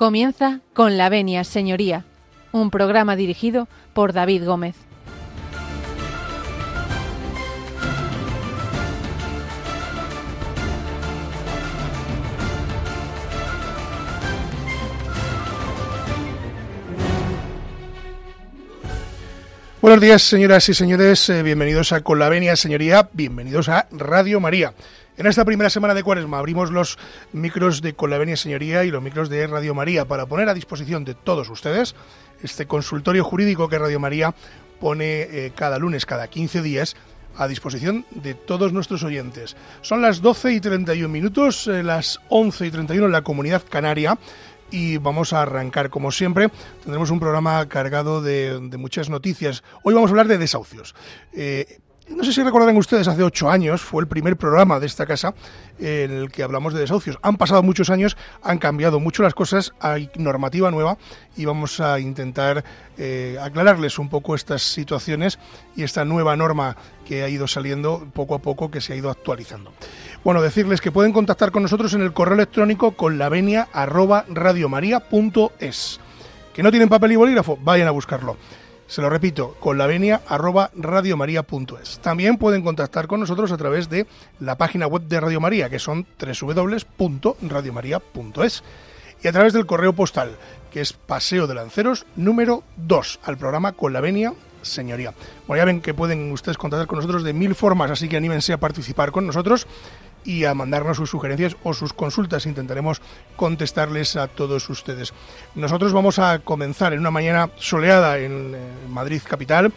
Comienza con la venia, señoría, un programa dirigido por David Gómez. Buenos días, señoras y señores. Eh, bienvenidos a Con la Venia, señoría. Bienvenidos a Radio María. En esta primera semana de Cuaresma abrimos los micros de Con la Venia, señoría y los micros de Radio María para poner a disposición de todos ustedes este consultorio jurídico que Radio María pone eh, cada lunes, cada 15 días a disposición de todos nuestros oyentes. Son las 12 y 31 minutos, eh, las 11 y 31 en la comunidad canaria y vamos a arrancar como siempre. Tendremos un programa cargado de, muchas noticias. Hoy vamos a hablar de desahucios. Eh, no sé si recordarán ustedes, hace ocho años fue el primer programa de esta casa en el que hablamos de desahucios. Han pasado muchos años, han cambiado mucho las cosas, hay normativa nueva y vamos a intentar eh, aclararles un poco estas situaciones y esta nueva norma que ha ido saliendo poco a poco, que se ha ido actualizando. Bueno, decirles que pueden contactar con nosotros en el correo electrónico con la venia Que no tienen papel y bolígrafo, vayan a buscarlo. Se lo repito, con la venia También pueden contactar con nosotros a través de la página web de Radio María, que son www.radiomaria.es. Y a través del correo postal, que es Paseo de Lanceros número 2, al programa Con la Venia Señoría. Bueno, ya ven que pueden ustedes contactar con nosotros de mil formas, así que anímense a participar con nosotros y a mandarnos sus sugerencias o sus consultas. Intentaremos contestarles a todos ustedes. Nosotros vamos a comenzar en una mañana soleada en Madrid capital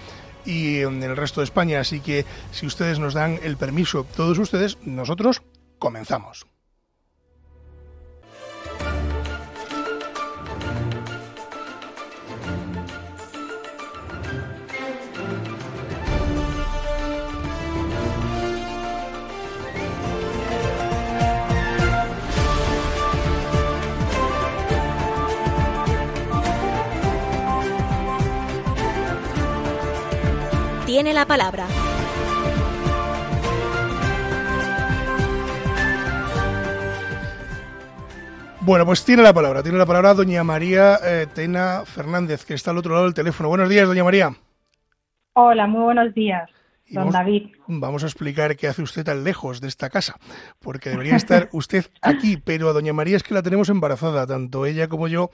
y en el resto de España, así que si ustedes nos dan el permiso, todos ustedes, nosotros comenzamos. Tiene la palabra. Bueno, pues tiene la palabra, tiene la palabra doña María eh, Tena Fernández, que está al otro lado del teléfono. Buenos días, doña María. Hola, muy buenos días, don David. Vamos a explicar qué hace usted tan lejos de esta casa, porque debería estar usted aquí, pero a doña María es que la tenemos embarazada, tanto ella como yo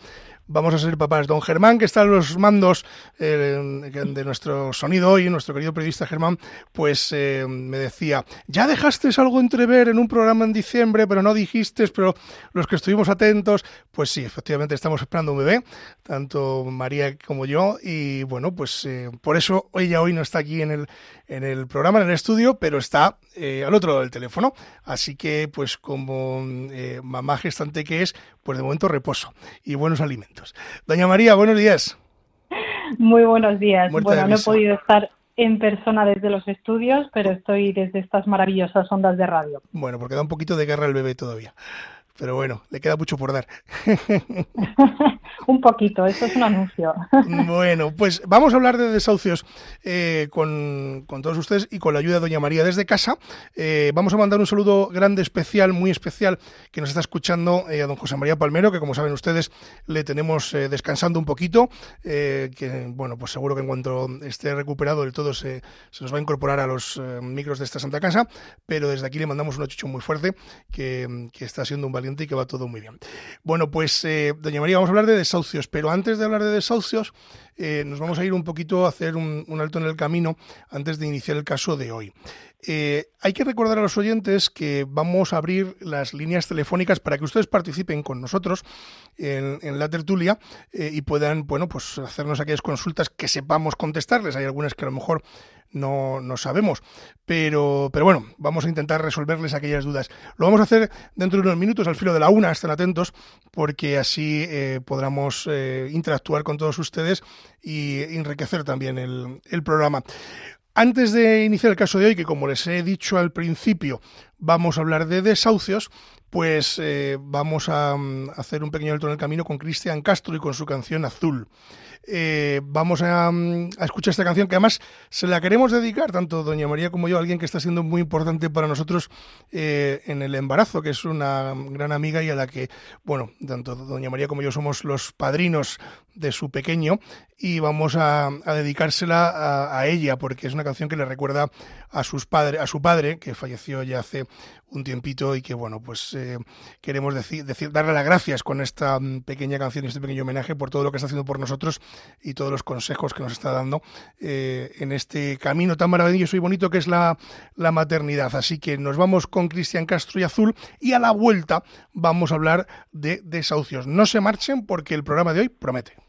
vamos a ser papás. Don Germán, que está en los mandos eh, de nuestro sonido hoy, nuestro querido periodista Germán, pues eh, me decía, ya dejaste algo entrever en un programa en diciembre, pero no dijiste, pero los que estuvimos atentos, pues sí, efectivamente estamos esperando un bebé, tanto María como yo, y bueno, pues eh, por eso ella hoy no está aquí en el, en el programa, en el estudio, pero está al otro lado del teléfono. Así que, pues como mamá gestante que es, pues de momento reposo y buenos alimentos. Doña María, buenos días. Muy buenos días. bueno, no he podido estar en persona desde los estudios, pero estoy desde estas maravillosas ondas de radio. Bueno, porque da un poquito de guerra el bebé todavía. Pero bueno, le queda mucho por dar. un poquito, eso es un anuncio. bueno, pues vamos a hablar de desahucios eh, con, todos ustedes y con la ayuda de Doña María desde casa. Eh, vamos a mandar un saludo grande, especial, muy especial, que nos está escuchando eh, a don José María Palmero, que como saben ustedes le tenemos descansando un poquito, que bueno, pues seguro que en cuanto esté recuperado del todo se, se nos va a incorporar a los micros de esta Santa Casa, pero desde aquí le mandamos un achucho muy fuerte, que, que está siendo un valiente y que va todo muy bien. Bueno, pues, eh, doña María, vamos a hablar de desahucios, pero antes de hablar de desahucios, eh, nos vamos a ir un poquito a hacer un, alto en el camino antes de iniciar el caso de hoy. Eh, hay que recordar a los oyentes que vamos a abrir las líneas telefónicas para que ustedes participen con nosotros en, la tertulia y puedan, bueno, pues hacernos aquellas consultas que sepamos contestarles. Hay algunas que a lo mejor no, no sabemos. Pero, pero bueno, vamos a intentar resolverles aquellas dudas. Lo vamos a hacer dentro de unos minutos, al filo de la una, estén atentos, porque así eh, podremos eh, interactuar con todos ustedes y enriquecer también el, programa. Antes de iniciar el caso de hoy, que como les he dicho al principio, vamos a hablar de desahucios, pues eh, vamos a, mm, hacer un pequeño alto en el camino con Cristian Castro y con su canción Azul. Eh, vamos mm, a, escuchar esta canción que además se la queremos dedicar, tanto doña María como yo, a alguien que está siendo muy importante para nosotros eh, en el embarazo, que es una gran amiga y a la que, bueno, tanto doña María como yo somos los padrinos de su pequeño y vamos a, dedicársela a, ella porque es una canción que le recuerda a sus padres, a su padre que falleció ya hace un tiempito y que bueno pues eh, queremos decir, decir, darle las gracias con esta mm, pequeña canción y este pequeño homenaje por todo lo que está haciendo por nosotros y todos los consejos que nos está dando eh, en este camino tan maravilloso y bonito que es la, la maternidad. Así que nos vamos con Cristian Castro y Azul y a la vuelta vamos a hablar de desahucios. No se marchen porque el programa de hoy promete.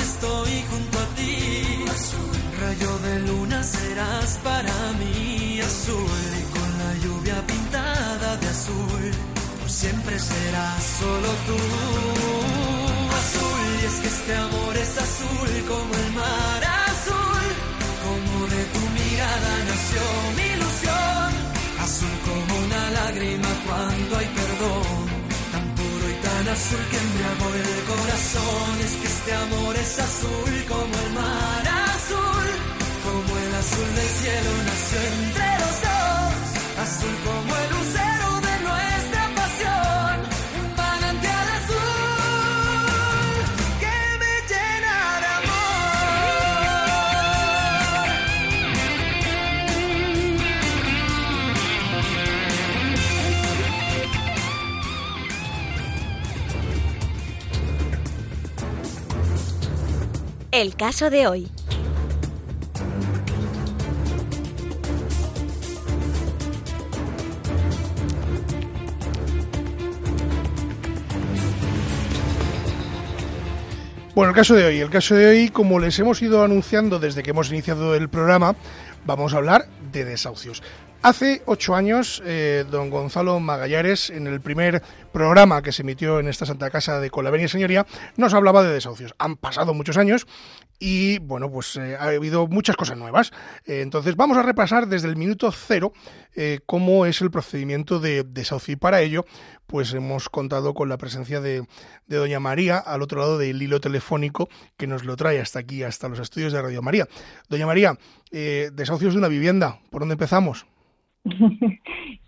estoy junto a ti. Rayo de luna serás para mí. Azul, y con la lluvia pintada de azul, tú siempre serás solo tú. Azul, y es que este amor es azul como el mar azul. Como de tu mirada nació mi ilusión. Azul como una lágrima cuando hay embriagó el corazón. Es que este amor es azul como el mar azul, como el azul del cielo nació entre los dos, azul como El caso de hoy. Bueno, el caso de hoy. El caso de hoy, como les hemos ido anunciando desde que hemos iniciado el programa, vamos a hablar de desahucios. Hace ocho años, eh, don Gonzalo Magallares, en el primer programa que se emitió en esta Santa Casa de Colavenia Señoría, nos hablaba de desahucios. Han pasado muchos años y, bueno, pues eh, ha habido muchas cosas nuevas. Eh, entonces, vamos a repasar desde el minuto cero cómo es el procedimiento de desahucio. Y para ello, pues hemos contado con la presencia de, de Doña María al otro lado del hilo telefónico que nos lo trae hasta aquí, hasta los estudios de Radio María. Doña María, desahucios de una vivienda, ¿por dónde empezamos?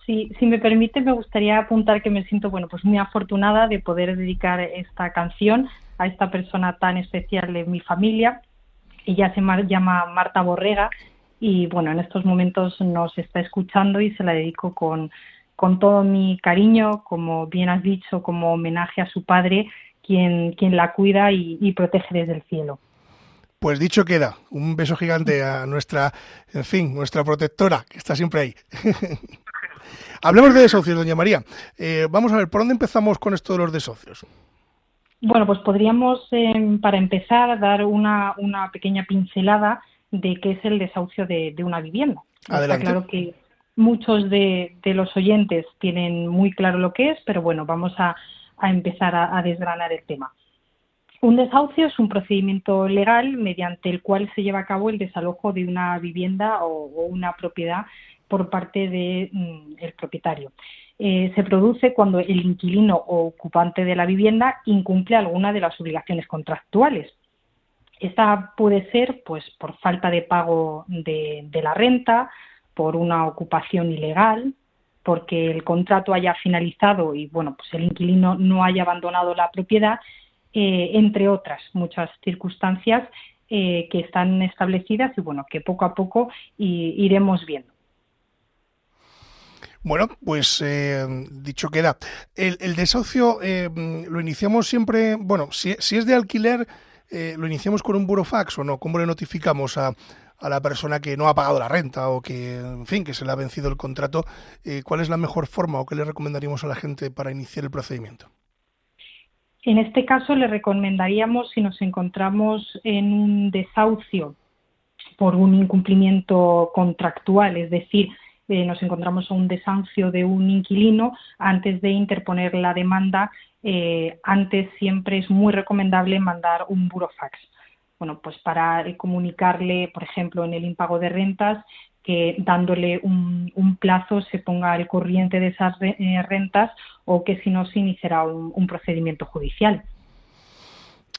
Si me permite, me gustaría apuntar que me siento bueno, pues muy afortunada de poder dedicar esta canción a esta persona tan especial de mi familia. Ella se llama Marta Borrega y bueno, en estos momentos nos está escuchando y se la dedico con, con todo mi cariño, como bien has dicho, como homenaje a su padre, quien, quien la cuida y protege desde el cielo. Pues dicho queda, un beso gigante a nuestra, en fin, nuestra protectora, que está siempre ahí. Hablemos de desahucios, doña María. Eh, vamos a ver, ¿por dónde empezamos con esto de los desahucios? Bueno, pues podríamos, em, para empezar, dar una, pequeña pincelada de qué es el desahucio de, una vivienda. Adelante. claro que muchos de, los oyentes tienen muy claro lo que es, pero bueno, vamos a, empezar a, desgranar el tema. Un desahucio es un procedimiento legal mediante el cual se lleva a cabo el desalojo de una vivienda o, una propiedad por parte del mm, propietario. Eh, se produce cuando el inquilino o ocupante de la vivienda incumple alguna de las obligaciones contractuales. Esta puede ser pues, por falta de pago de la renta, por una ocupación ilegal, porque el contrato haya finalizado y bueno, pues el inquilino no haya abandonado la propiedad, eh, entre otras muchas circunstancias eh, que están establecidas y bueno, que poco a poco iremos viendo. Bueno, pues eh, dicho queda. El, el desahucio lo iniciamos siempre, bueno, si, si es de alquiler, lo iniciamos con un burofax o no, ¿cómo le notificamos a, a la persona que no ha pagado la renta o que, en fin, que se le ha vencido el contrato, eh, ¿cuál es la mejor forma o qué le recomendaríamos a la gente para iniciar el procedimiento? En este caso le recomendaríamos si nos encontramos en un desahucio por un incumplimiento contractual, es decir, eh, nos encontramos en un desahucio de un inquilino, antes de interponer la demanda, eh, antes siempre es muy recomendable mandar un burofax. Bueno, pues para comunicarle, por ejemplo, en el impago de rentas, que dándole un, plazo se ponga al corriente de esas eh, rentas o que si no se iniciará un, procedimiento judicial.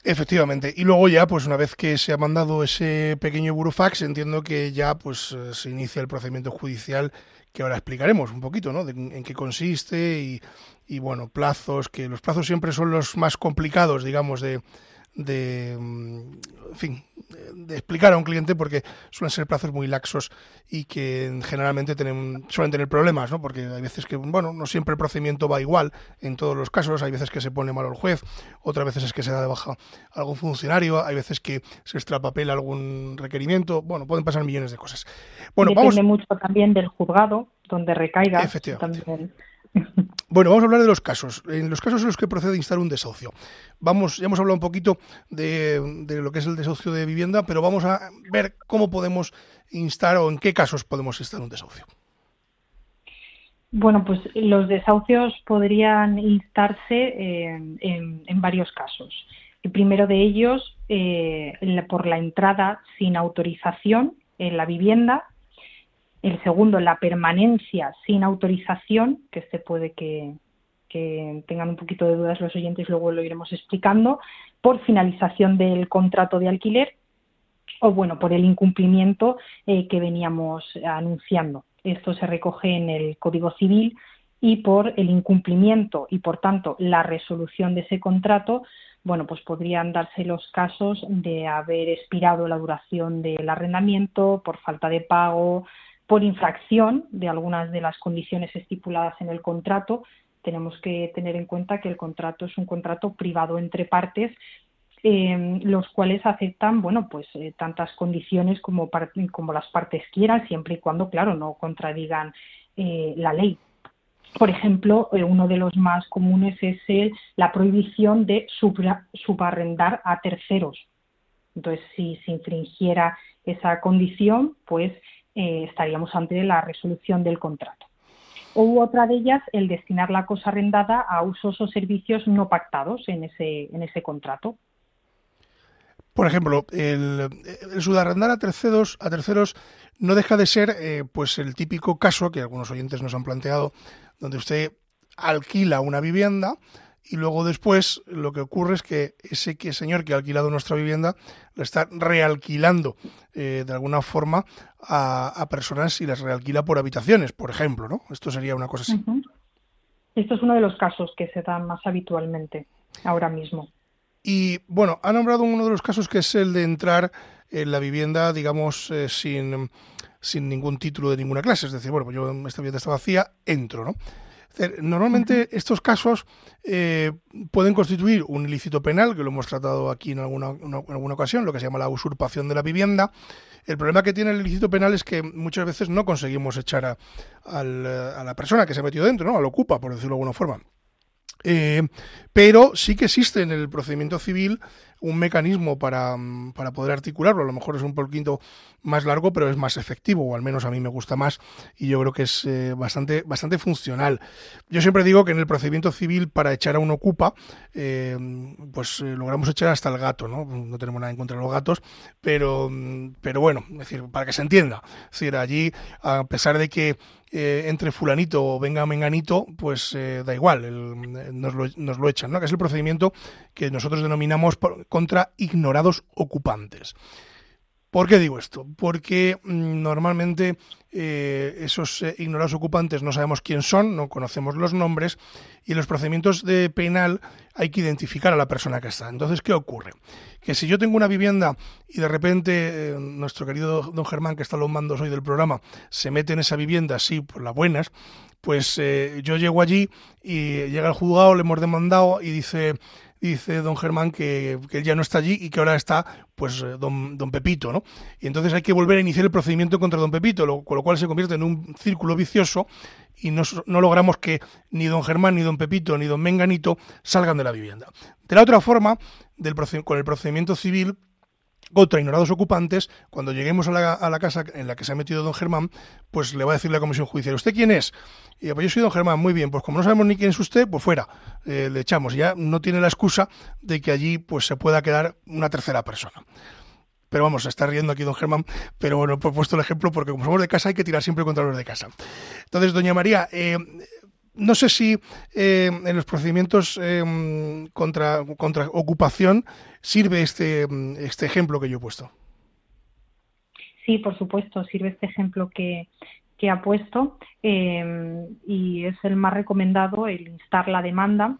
Efectivamente. Y luego ya, pues una vez que se ha mandado ese pequeño burofax, entiendo que ya pues eh, se inicia el procedimiento judicial que ahora explicaremos un poquito, ¿no? en qué consiste y, bueno, plazos, que los plazos siempre son los más complicados, digamos, de, de, mm, en fin, de explicar a un cliente porque suelen ser plazos muy laxos y que generalmente tienen, suelen tener problemas, ¿no? Porque hay veces que, bueno, no siempre el procedimiento va igual en todos los casos, hay veces que se pone mal el juez, otras veces es que se da de baja algún funcionario, hay veces que se extrapapela algún requerimiento, bueno, pueden pasar millones de cosas. Bueno, Depende mucho también del juzgado donde recaiga. Efectivamente. Bueno, vamos a hablar de los casos. En los casos en los que procede instar un desahucio. Vamos, ya hemos hablado un poquito de, lo que es el desahucio de vivienda, pero vamos a ver cómo podemos instar o en qué casos podemos instar un desahucio. Bueno, pues los desahucios podrían instarse eh, en, varios casos. El primero de ellos, eh, por la entrada sin autorización en la vivienda el segundo, la permanencia sin autorización, que se puede que, tengan un poquito de dudas los oyentes, luego lo iremos explicando, por finalización del contrato de alquiler o, bueno, por el incumplimiento eh, que veníamos anunciando. Esto se recoge en el Código Civil y por el incumplimiento y, por tanto, la resolución de ese contrato, bueno, pues podrían darse los casos de haber expirado la duración del arrendamiento por falta de pago, por infracción de algunas de las condiciones estipuladas en el contrato. Tenemos que tener en cuenta que el contrato es un contrato privado entre partes eh, los cuales aceptan, bueno, pues eh, tantas condiciones como, las partes quieran, siempre y cuando, claro, no contradigan eh, la ley. Por ejemplo, uno de los más comunes es la prohibición de subarrendar a terceros. Entonces, si se infringiera esa condición, pues eh, estaríamos ante la resolución del contrato. O otra de ellas, el destinar la cosa arrendada a usos o servicios no pactados en ese, en ese contrato. Por ejemplo, el, subarrendar a terceros, a terceros no deja de ser eh, pues el típico caso que algunos oyentes nos han planteado, donde usted alquila una vivienda, y luego después lo que ocurre es que ese que señor que ha alquilado nuestra vivienda la está realquilando eh, de alguna forma a, personas y las realquila por habitaciones, por ejemplo, ¿no? Esto sería una cosa así. Esto es uno de los casos que se dan más habitualmente ahora mismo. Y bueno, ha nombrado uno de los casos que es el de entrar en la vivienda, digamos, eh, sin, sin ningún título de ninguna clase. Es decir, bueno, pues yo esta vivienda está vacía, entro, ¿no? Normalmente estos casos eh, pueden constituir un ilícito penal, que lo hemos tratado aquí en alguna, en alguna ocasión, lo que se llama la usurpación de la vivienda. El problema que tiene el ilícito penal es que muchas veces no conseguimos echar a, a la persona que se ha metido dentro, ¿no? Al ocupa, por decirlo de alguna forma. Eh, pero sí que existe en el procedimiento civil un mecanismo para, para, poder articularlo. A lo mejor es un poquito más largo, pero es más efectivo, o al menos a mí me gusta más, y yo creo que es eh, bastante, bastante funcional. Yo siempre digo que en el procedimiento civil, para echar a un ocupa, eh, pues logramos echar hasta el gato, ¿no? No tenemos nada en contra de los gatos, pero, pero bueno, es decir, para que se entienda. Es decir, allí, a pesar de que eh, entre fulanito o venga menganito, pues eh, da igual, nos, lo, nos, lo, echan, ¿no? que es el procedimiento que nosotros denominamos contra ignorados ocupantes. ¿Por qué digo esto? Porque mm, normalmente eh, esos eh, ignorados ocupantes no sabemos quién son, no conocemos los nombres y en los procedimientos de penal hay que identificar a la persona que está. Entonces, ¿qué ocurre? Que si yo tengo una vivienda y de repente eh, nuestro querido don Germán, que está a los mandos hoy del programa, se mete en esa vivienda así por las buenas, pues yo llego allí y llega el juzgado, le hemos demandado y dice dice don Germán que, él ya no está allí y que ahora está pues eh, don, don Pepito, ¿no? Y entonces hay que volver a iniciar el procedimiento contra don Pepito, con lo cual se convierte en un círculo vicioso y no, no, logramos que ni don Germán, ni don Pepito, ni don Menganito salgan de la vivienda. De la otra forma, del, con el procedimiento civil, contra ignorados ocupantes, cuando lleguemos a la, a la, casa en la que se ha metido don Germán, pues le va a decir la comisión judicial, ¿usted quién es? Y pues yo soy don Germán, muy bien, pues como no sabemos ni quién es usted, pues fuera, eh, le echamos. Ya no tiene la excusa de que allí pues se pueda quedar una tercera persona. Pero vamos, se está riendo aquí don Germán, pero bueno, he puesto el ejemplo porque como somos de casa hay que tirar siempre contra los de casa. Entonces, doña María, eh, no sé si eh, en los procedimientos contra, contra ocupación sirve este, este ejemplo que yo he puesto. Sí, por supuesto, sirve este ejemplo que, que ha puesto eh, y es el más recomendado el instar la demanda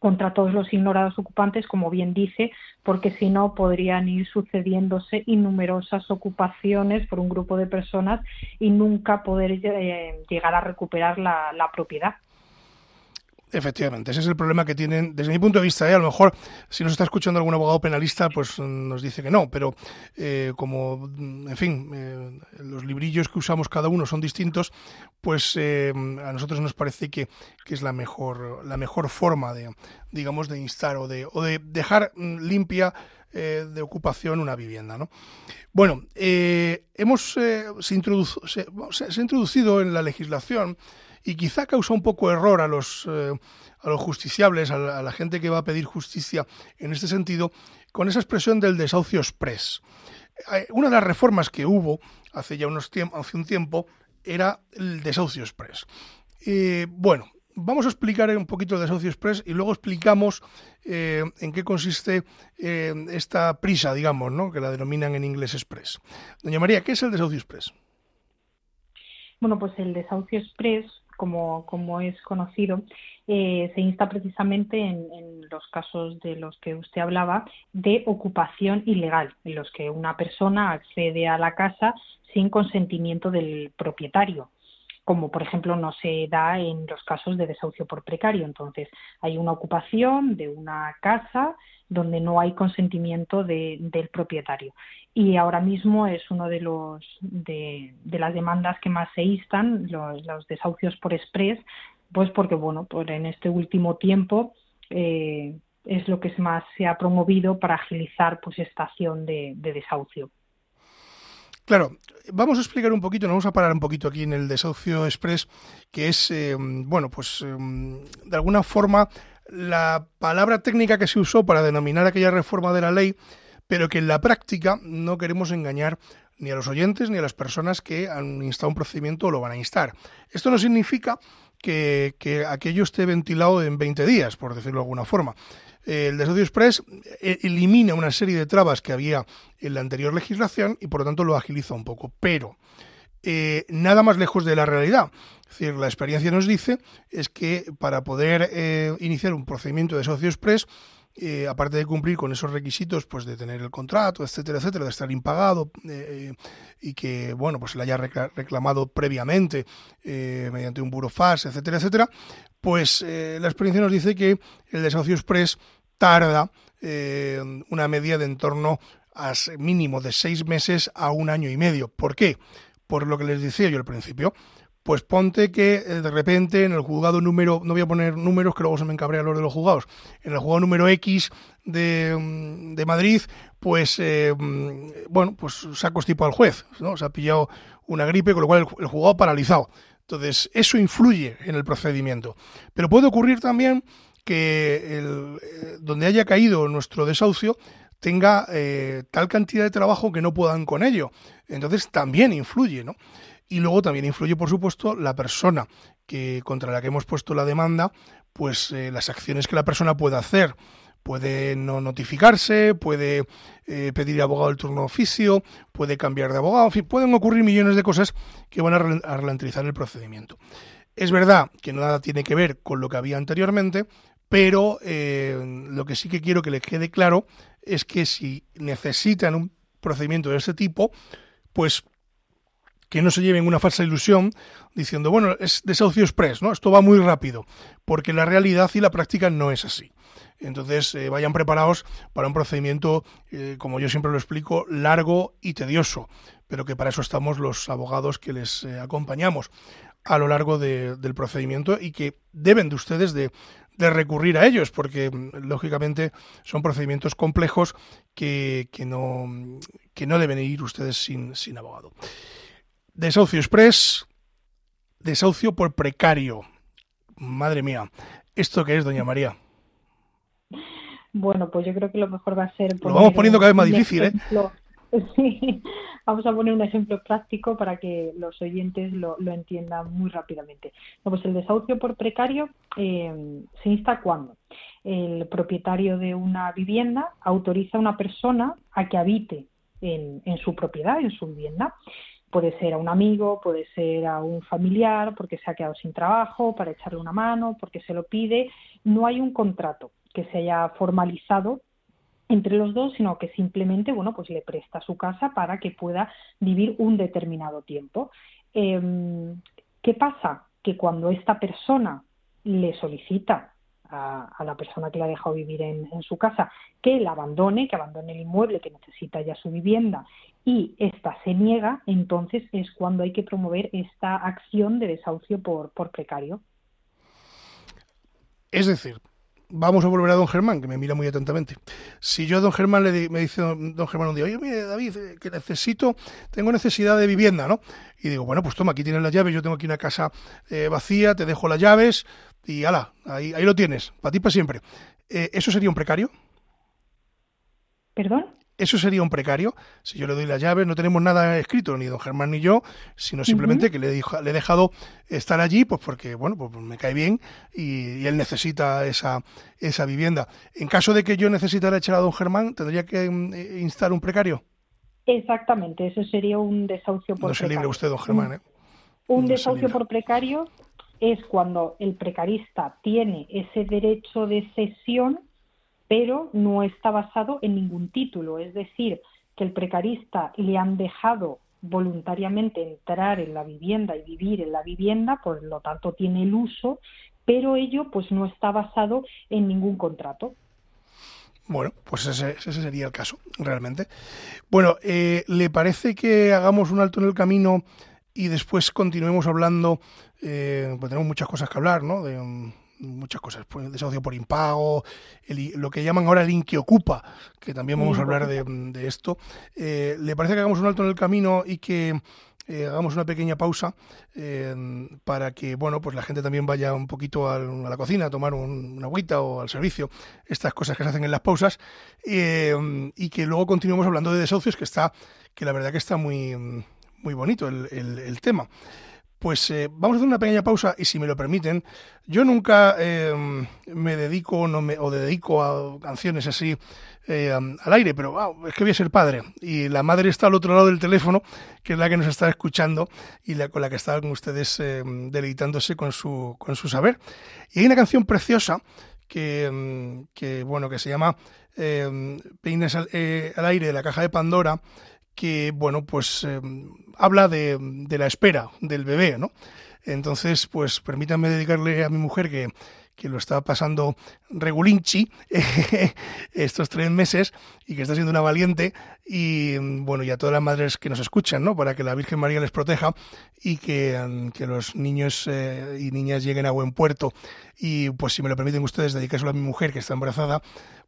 contra todos los ignorados ocupantes, como bien dice, porque si no podrían ir sucediéndose innumerosas ocupaciones por un grupo de personas y nunca poder eh, llegar a recuperar la, la propiedad. Efectivamente, ese es el problema que tienen, desde mi punto de vista, ¿eh? a lo mejor si nos está escuchando algún abogado penalista, pues nos dice que no, pero eh, como, en fin, eh, los librillos que usamos cada uno son distintos, pues a nosotros nos parece que, que, es la mejor, la mejor forma de, digamos, de instar o de, o de dejar mm, limpia de ocupación una vivienda. ¿no? Bueno, hemos se, se, se ha introducido en la legislación y quizá causa un poco error a los, eh, a los justiciables, a la, gente que va a pedir justicia en este sentido, con esa expresión del desahucio express. Una de las reformas que hubo hace ya unos hace un tiempo era el desahucio express. bueno, vamos a explicar un poquito el desahucio express y luego explicamos eh, en qué consiste eh, esta prisa, digamos, ¿no? que la denominan en inglés express. Doña María, ¿qué es el desahucio express? Bueno, pues el desahucio express como, como es conocido, eh, se insta precisamente en, los casos de los que usted hablaba de ocupación ilegal, en los que una persona accede a la casa sin consentimiento del propietario como por ejemplo no se da en los casos de desahucio por precario. Entonces, hay una ocupación de una casa donde no hay consentimiento del propietario. Y ahora mismo es uno de los de, las demandas que más se instan, los, desahucios por express, pues porque bueno, por en este último tiempo eh, es lo que más se ha promovido para agilizar pues esta acción de desahucio. Claro, vamos a explicar un poquito, nos vamos a parar un poquito aquí en el desahucio express, que es, eh, bueno, pues eh, de alguna forma la palabra técnica que se usó para denominar aquella reforma de la ley, pero que en la práctica no queremos engañar ni a los oyentes ni a las personas que han instado un procedimiento o lo van a instar. Esto no significa que, que aquello esté ventilado en 20 días, por decirlo de alguna forma el desahucio express eh, elimina una serie de trabas que había en la anterior legislación y por lo tanto lo agiliza un poco. Pero eh, nada más lejos de la realidad. Es decir, la experiencia nos dice es que para poder eh, iniciar un procedimiento de desahucio express eh, aparte de cumplir con esos requisitos, pues de tener el contrato, etcétera, etcétera, de estar impagado eh, y que, bueno, pues le haya reclamado previamente mediante un burofax, etcétera, etcétera, pues la experiencia nos dice que el desahucio express tarda una media de en torno a mínimo de seis meses a un año y medio. ¿Por qué? Por lo que les decía yo al principio pues ponte que eh, de repente en el juzgado número, no voy a poner números que luego se me encabrea lo de los juzgados, en el juzgado número X de, mm, de Madrid, pues eh, mm, bueno, pues se ha constipado al juez, ¿no? Se ha pillado una gripe, con lo cual el, juzgado paralizado. Entonces, eso influye en el procedimiento. Pero puede ocurrir también que el, eh, donde haya caído nuestro desahucio tenga tal cantidad de trabajo que no puedan con ello. Entonces también influye, ¿no? Y luego también influye, por supuesto, la persona que contra la que hemos puesto la demanda, pues eh, las acciones que la persona puede hacer. Puede no notificarse, puede eh, pedir abogado del turno oficio, puede cambiar de abogado, en fin, pueden ocurrir millones de cosas que van a, ralentizar el procedimiento. Es verdad que nada tiene que ver con lo que había anteriormente, pero eh, lo que sí que quiero que les quede claro es que si necesitan un procedimiento de ese tipo, pues que no se lleven una falsa ilusión diciendo, bueno, es desahucio express, ¿no? Esto va muy rápido, porque la realidad y la práctica no es así. Entonces, eh, vayan preparados para un procedimiento, eh, como yo siempre lo explico, largo y tedioso, pero que para eso estamos los abogados que les eh, acompañamos a lo largo del procedimiento y que deben de ustedes de, recurrir a ellos, porque mm, lógicamente son procedimientos complejos que, que, no, que no deben ir ustedes sin, sin abogado. Desahucio Express, desahucio por precario. Madre mía, ¿esto qué es, doña María? Bueno, pues yo creo que lo mejor va a ser... Lo vamos poniendo cada vez más difícil, ¿eh? Sí, vamos a poner un ejemplo práctico para que los oyentes lo, entiendan muy rápidamente. pues el desahucio por precario eh, se insta cuando el propietario de una vivienda autoriza a una persona a que habite en, en su propiedad, en su vivienda, Puede ser a un amigo, puede ser a un familiar, porque se ha quedado sin trabajo, para echarle una mano, porque se lo pide. No hay un contrato que se haya formalizado entre los dos, sino que simplemente, bueno, pues le presta su casa para que pueda vivir un determinado tiempo. Em, ¿Qué pasa? Que cuando esta persona le solicita a, la persona que la ha dejado vivir en, su casa que la abandone, que abandone el inmueble, que necesita ya su vivienda y ésta se niega, entonces es cuando hay que promover esta acción de desahucio por precario. Es decir, vamos a volver a don Germán, que me mira muy atentamente. Si yo a don Germán le me dice don Germán un día, oye, mire, David, eh, que necesito, tengo necesidad de vivienda, ¿no? Y digo, bueno, pues toma, aquí tienes las llaves, yo tengo aquí una casa eh, vacía, te dejo las llaves y ala, ahí, ahí lo tienes, para ti para siempre. Eh, ¿Eso sería un precario? ¿Perdón? Eso sería un precario. Si yo le doy las llaves, no tenemos nada escrito, ni don Germán ni yo, sino simplemente que le, le, he dejado estar allí, pues porque, bueno, pues me cae bien y, él necesita esa, esa vivienda. En caso de que yo necesitara echar a don Germán, ¿tendría que mm, eh, instar un precario? Exactamente, eso sería un desahucio por precario. No se libre usted, don Germán, ¿eh? Un desahucio por precario es cuando el precarista tiene ese derecho de cesión pero no está basado en ningún título, es decir, que el precarista le han dejado voluntariamente entrar en la vivienda y vivir en la vivienda, por lo tanto tiene el uso, pero ello pues no está basado en ningún contrato. Bueno, pues ese, sería el caso, realmente. Bueno, eh, ¿le parece que hagamos un alto en el camino y después continuemos hablando? Eh, pues tenemos muchas cosas que hablar, ¿no? De, muchas cosas, pues, desahucio por impago, lo que llaman ahora el inquiocupa, que también vamos a hablar de, esto. Eh, ¿Le parece que hagamos un alto en el camino y que eh, hagamos una pequeña pausa eh, para que bueno pues la gente también vaya un poquito a la cocina a tomar una agüita o al servicio estas cosas que se hacen en las pausas y que luego continuemos hablando de desahucios que está que la verdad que está muy muy bonito el, el tema pues eh, vamos a hacer una pequeña pausa y si me lo permiten, yo nunca eh, me dedico no me, o dedico a canciones así eh, al aire, pero es que voy a ser padre y la madre está al otro lado del teléfono, que es la que nos está escuchando y la con la que están ustedes deleitándose con su, con su saber. Y hay una canción preciosa que, mm, que bueno, que se llama eh, Peines al, eh, al aire de la caja de Pandora, que bueno, pues eh, habla de, de la espera del bebé, ¿no? Entonces, pues permítanme dedicarle a mi mujer que, que lo está pasando regulinchi estos tres meses y que está siendo una valiente y bueno, y a todas las madres que nos escuchan, ¿no? Para que la Virgen María les proteja y que, mm, que los niños eh, y niñas lleguen a buen puerto. Y pues si me lo permiten ustedes, dedicárselo a mi mujer que está embarazada,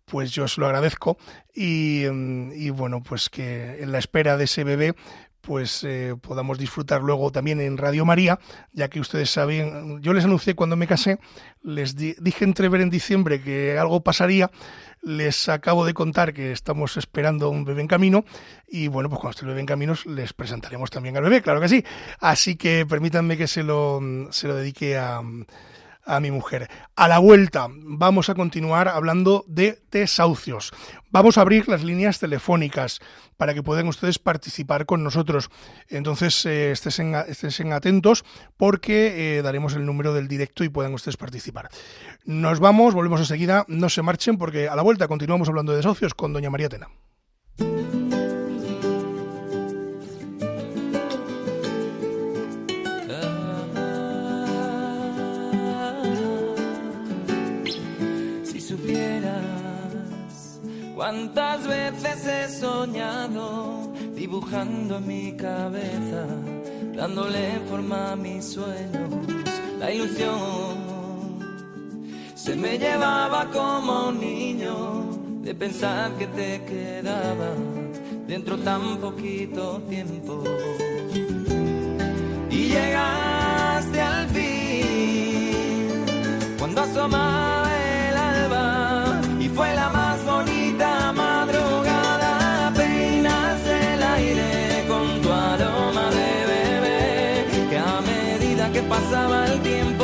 pues yo se lo agradezco y, mm, y bueno, pues que en la espera de ese bebé pues eh, podamos disfrutar luego también en Radio María, ya que ustedes saben, yo les anuncié cuando me casé, les di- dije entrever en diciembre que algo pasaría, les acabo de contar que estamos esperando un bebé en camino y bueno, pues cuando esté el bebé en camino les presentaremos también al bebé, claro que sí. Así que permítanme que se lo, se lo dedique a, a mi mujer. A la vuelta vamos a continuar hablando de desahucios. Vamos a abrir las líneas telefónicas para que puedan ustedes participar con nosotros. Entonces, eh, estén, estén atentos porque eh, daremos el número del directo y puedan ustedes participar. Nos vamos, volvemos enseguida, no se marchen porque a la vuelta continuamos hablando de desahucios con doña María Tena. Cuántas veces he soñado dibujando en mi cabeza, dándole forma a mis sueños, la ilusión se me llevaba como un niño de pensar que te quedaba dentro tan poquito tiempo. Y llegaste al fin cuando asomaba el alba y fue la pasaba el tiempo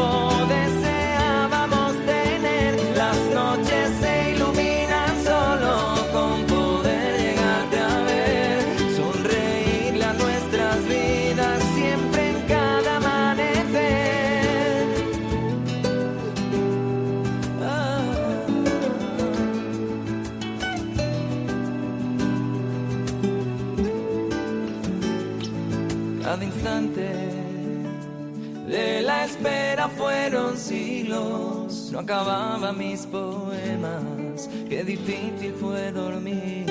acababa mis poemas, qué difícil fue dormir.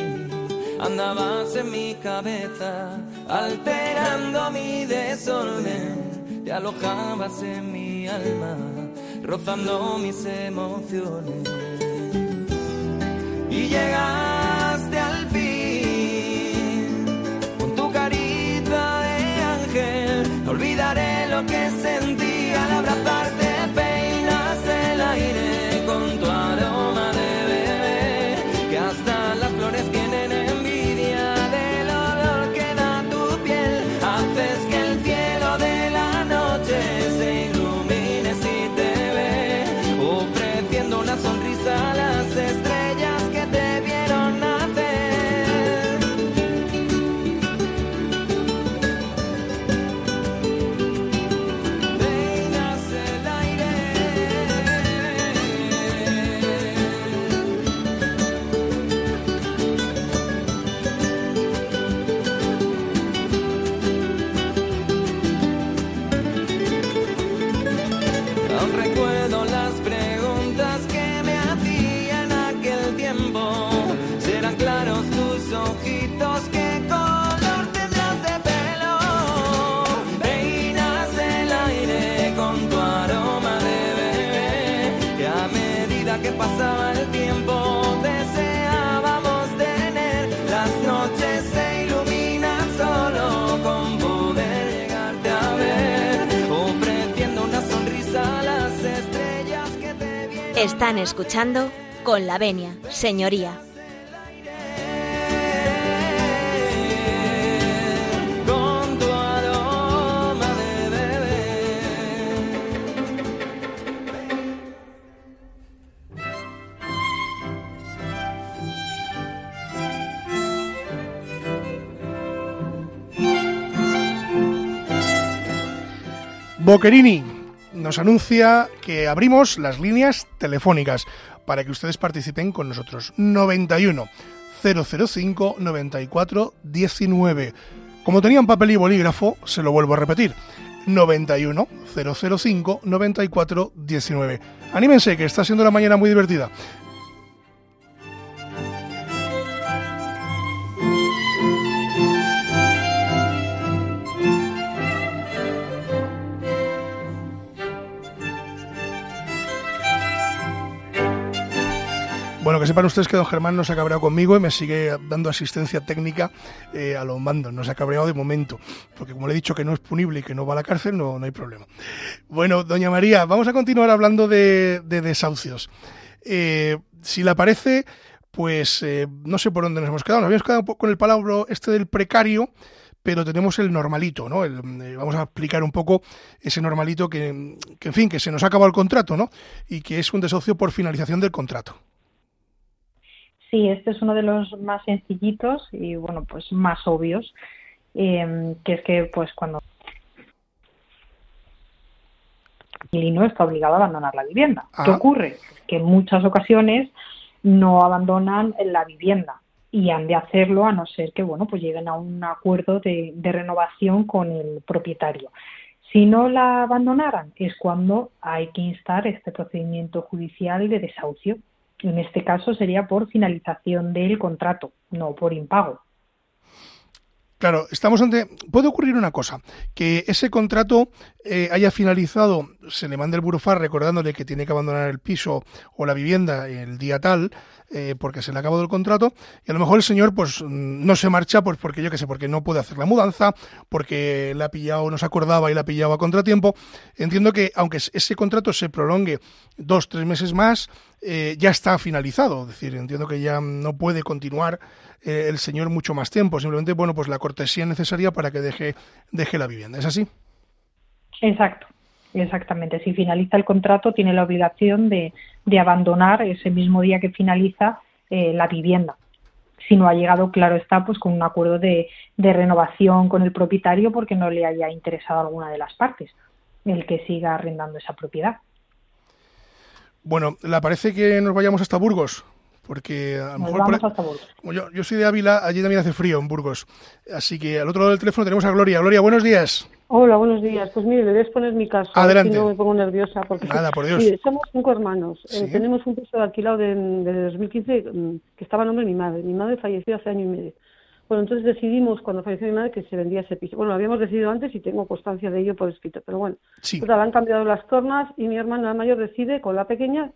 Andabas en mi cabeza, alterando mi desorden, te alojabas en mi alma, rozando mis emociones. Y llegaste al fin con tu carita de ángel. Olvidaré lo que sentí escuchando con la venia, señoría. Con tu aroma de bebé. Boquerini nos anuncia que abrimos las líneas telefónicas para que ustedes participen con nosotros. 91 005 94 19. Como tenían papel y bolígrafo, se lo vuelvo a repetir. 91 005 94 19. Anímense, que está siendo la mañana muy divertida. Que sepan ustedes que don Germán no se ha cabreado conmigo y me sigue dando asistencia técnica eh, a los mandos. No se ha cabreado de momento, porque como le he dicho que no es punible y que no va a la cárcel, no, no hay problema. Bueno, doña María, vamos a continuar hablando de, desahucios. Eh, si le parece, pues eh, no sé por dónde nos hemos quedado. Nos habíamos quedado con el palabra este del precario, pero tenemos el normalito, ¿no? vamos a explicar un poco ese normalito que, en fin, que se nos ha acabado el contrato, ¿no? Y que es un desahucio por finalización del contrato. Sí, este es uno de los más sencillitos y bueno, pues más obvios, em, que es que pues cuando el inquilino está obligado a abandonar la vivienda. ¿Qué ocurre? Que en muchas ocasiones no abandonan la vivienda y han de hacerlo a no ser que bueno pues lleguen a un acuerdo de, de renovación con el propietario. Si no la abandonaran es cuando hay que instar este procedimiento judicial de desahucio en este caso sería por finalización del contrato, no por impago. Claro, estamos ante. Puede ocurrir una cosa: que ese contrato eh, haya finalizado, se le manda el burofar recordándole que tiene que abandonar el piso o la vivienda el día tal, eh, porque se le ha acabado el contrato, y a lo mejor el señor pues no se marcha, pues porque yo qué sé, porque no puede hacer la mudanza, porque la ha pillado, no se acordaba y la ha pillado a contratiempo. Entiendo que aunque ese contrato se prolongue dos, tres meses más, eh, ya está finalizado. Es decir, entiendo que ya no puede continuar eh, el señor mucho más tiempo. Simplemente, bueno, pues la cortesía necesaria para que deje, deje la vivienda. ¿Es así? Exacto. Exactamente. Si finaliza el contrato, tiene la obligación de, de abandonar ese mismo día que finaliza eh, la vivienda. Si no ha llegado, claro está, pues con un acuerdo de, de, renovación con el propietario porque no le haya interesado alguna de las partes el que siga arrendando esa propiedad. Bueno, ¿le parece que nos vayamos hasta Burgos? Porque a lo mejor. Como yo, yo soy de Ávila, allí también hace frío en Burgos. Así que al otro lado del teléfono tenemos a Gloria. Gloria, buenos días. Hola, buenos días. Pues mire, le voy a exponer mi caso. Adelante. Si no me pongo nerviosa. Porque, Nada, por Dios. somos cinco hermanos. Eh, tenemos un piso alquilado de, de 2015 mm, que estaba en nombre de mi madre. Mi madre falleció hace año y medio. Bueno, entonces decidimos, cuando falleció mi madre, que se vendía ese piso. Bueno, lo habíamos decidido antes y tengo constancia de ello por escrito. Pero bueno, sí. han cambiado las tornas y mi hermana mayor decide con la pequeña